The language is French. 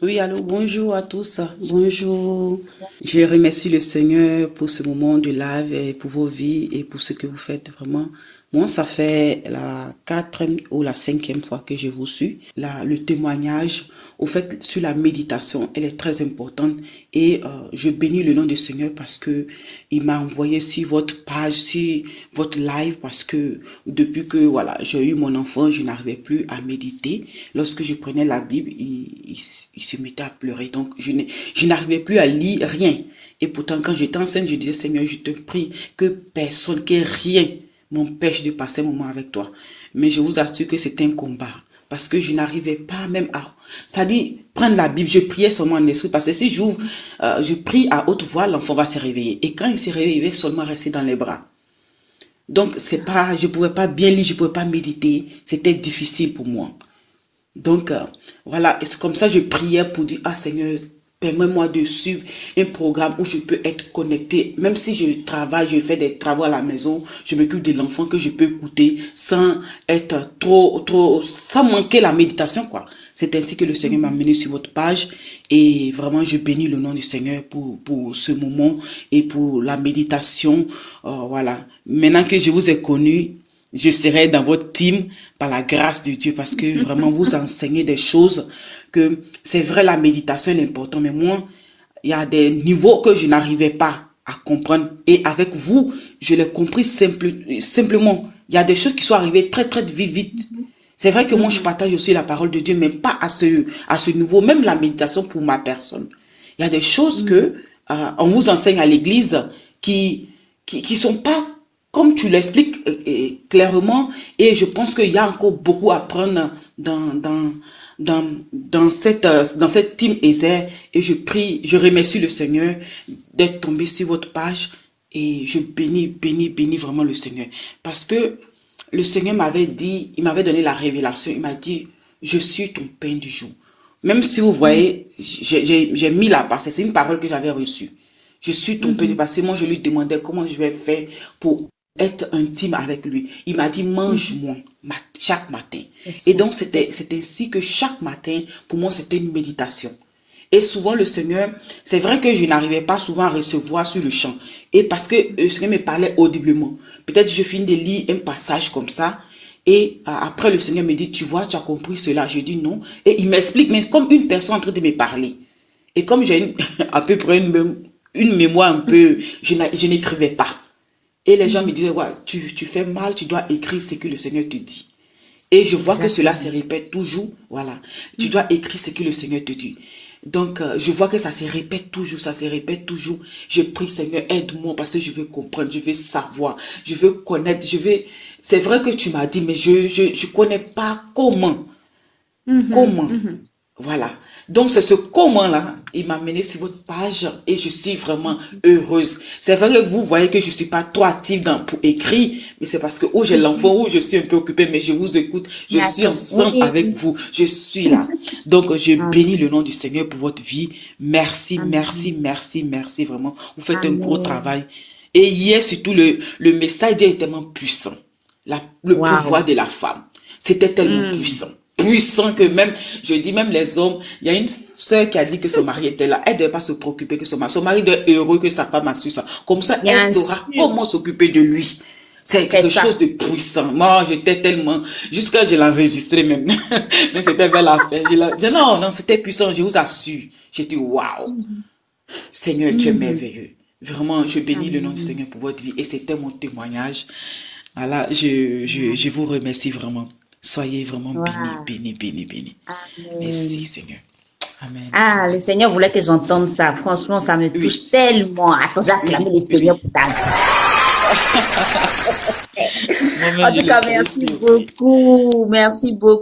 Oui, allô, bonjour à tous. Bonjour. Je remercie le Seigneur pour ce moment de live et pour vos vies et pour ce que vous faites vraiment. Moi, ça fait la quatrième ou la cinquième fois que je vous suis. La, le témoignage, au fait, sur la méditation, elle est très importante et euh, je bénis le nom du Seigneur parce que il m'a envoyé sur votre page, sur votre live parce que depuis que voilà, j'ai eu mon enfant, je n'arrivais plus à méditer. Lorsque je prenais la Bible, il, se mettait à pleurer. Donc, je n'arrivais plus à lire rien. Et pourtant, quand j'étais enceinte, je disais, Seigneur, je te prie que personne, que rien m'empêche de passer un moment avec toi. Mais je vous assure que c'est un combat. Parce que je n'arrivais pas même à... Ça dit, prendre la Bible, je priais seulement en esprit. Parce que si j'ouvre, euh, je prie à haute voix, l'enfant va se réveiller. Et quand il s'est réveillé, il va seulement rester dans les bras. Donc, c'est pas, je pouvais pas bien lire, je pouvais pas méditer. C'était difficile pour moi. Donc, euh, voilà, c'est comme ça je priais pour dire, ah Seigneur, Permets-moi de suivre un programme où je peux être connecté. Même si je travaille, je fais des travaux à la maison, je m'occupe de l'enfant que je peux écouter sans être trop, trop, sans manquer la méditation, quoi. C'est ainsi que le Seigneur m'a mené sur votre page et vraiment je bénis le nom du Seigneur pour, pour ce moment et pour la méditation. Euh, voilà. Maintenant que je vous ai connu, je serai dans votre team par la grâce de Dieu parce que vraiment vous enseignez des choses que c'est vrai, la méditation est importante, mais moi, il y a des niveaux que je n'arrivais pas à comprendre. Et avec vous, je l'ai compris simple, simplement. Il y a des choses qui sont arrivées très, très vite, vite. C'est vrai que moi, je partage aussi la parole de Dieu, mais pas à ce, à ce niveau, même la méditation pour ma personne. Il y a des choses que euh, on vous enseigne à l'église qui, qui, qui sont pas comme tu l'expliques euh, euh, clairement, et je pense qu'il y a encore beaucoup à prendre dans, dans, dans, dans cette, euh, dans cette team Ezer et je prie, je remercie le Seigneur d'être tombé sur votre page et je bénis, bénis, bénis vraiment le Seigneur. Parce que le Seigneur m'avait dit, il m'avait donné la révélation, il m'a dit, je suis ton pain du jour. Même si vous voyez, j'ai mis la part, c'est une parole que j'avais reçue. Je suis ton pain du jour. Parce que moi, je lui demandais comment je vais faire pour être intime avec lui. Il m'a dit, mange-moi chaque matin. Et donc, c'était ainsi que chaque matin, pour moi, c'était une méditation. Et souvent, le Seigneur, c'est vrai que je n'arrivais pas souvent à recevoir sur le champ. Et parce que le Seigneur me parlait audiblement. Peut-être je finis de lire un passage comme ça. Et euh, après, le Seigneur me dit, tu vois, tu as compris cela? Je dis non. Et il m'explique, mais comme une personne en train de me parler. Et comme j'ai à peu près une, une mémoire un peu, je n'écrivais pas. Et les gens me disaient, ouais, tu, tu fais mal, tu dois écrire ce que le Seigneur te dit. Et je vois que cela se répète toujours. Voilà. Tu mm. dois écrire ce que le Seigneur te dit. Donc, euh, je vois que ça se répète toujours, ça se répète toujours. Je prie, Seigneur, aide-moi parce que je veux comprendre, je veux savoir, je veux connaître, je veux... C'est vrai que tu m'as dit, mais je ne je, connais pas comment. Mm-hmm. comment? Mm-hmm. Voilà. Donc, c'est ce comment-là, il m'a mené sur votre page et je suis vraiment heureuse. C'est vrai que vous voyez que je suis pas trop active dans, pour écrire, mais c'est parce que où j'ai l'enfant, où je suis un peu occupée, mais je vous écoute, je suis ensemble avec vous, je suis là. Donc, je bénis le nom du Seigneur pour votre vie. Merci, merci, merci, merci vraiment. Vous faites un gros travail. Et hier, surtout, le, le message est tellement puissant. La, le pouvoir de la femme. C'était tellement mm. puissant puissant que même, je dis même les hommes, il y a une sœur qui a dit que son mari était là, elle ne devait pas se préoccuper que son mari, son mari doit être heureux que sa femme a su ça. Comme ça, elle saura comment s'occuper de lui. C'est quelque chose de puissant. Moi, j'étais tellement, jusqu'à je l'ai enregistré même. Mais c'était vers la fin. Je non, non, c'était puissant, je vous assure. J'ai dit, waouh. Seigneur, tu es mm-hmm. merveilleux. Vraiment, je bénis le nom du Seigneur pour votre vie. Et c'était mon témoignage. Voilà, je, je, je vous remercie vraiment. Soyez vraiment bénis, bénis, bénis, bénis. Merci Seigneur. Amen. Ah, le Seigneur voulait que j'entende ça. Franchement, ça me touche tellement. Attends, j'acclame le Seigneur pour ta En tout cas, merci beaucoup. Merci beaucoup.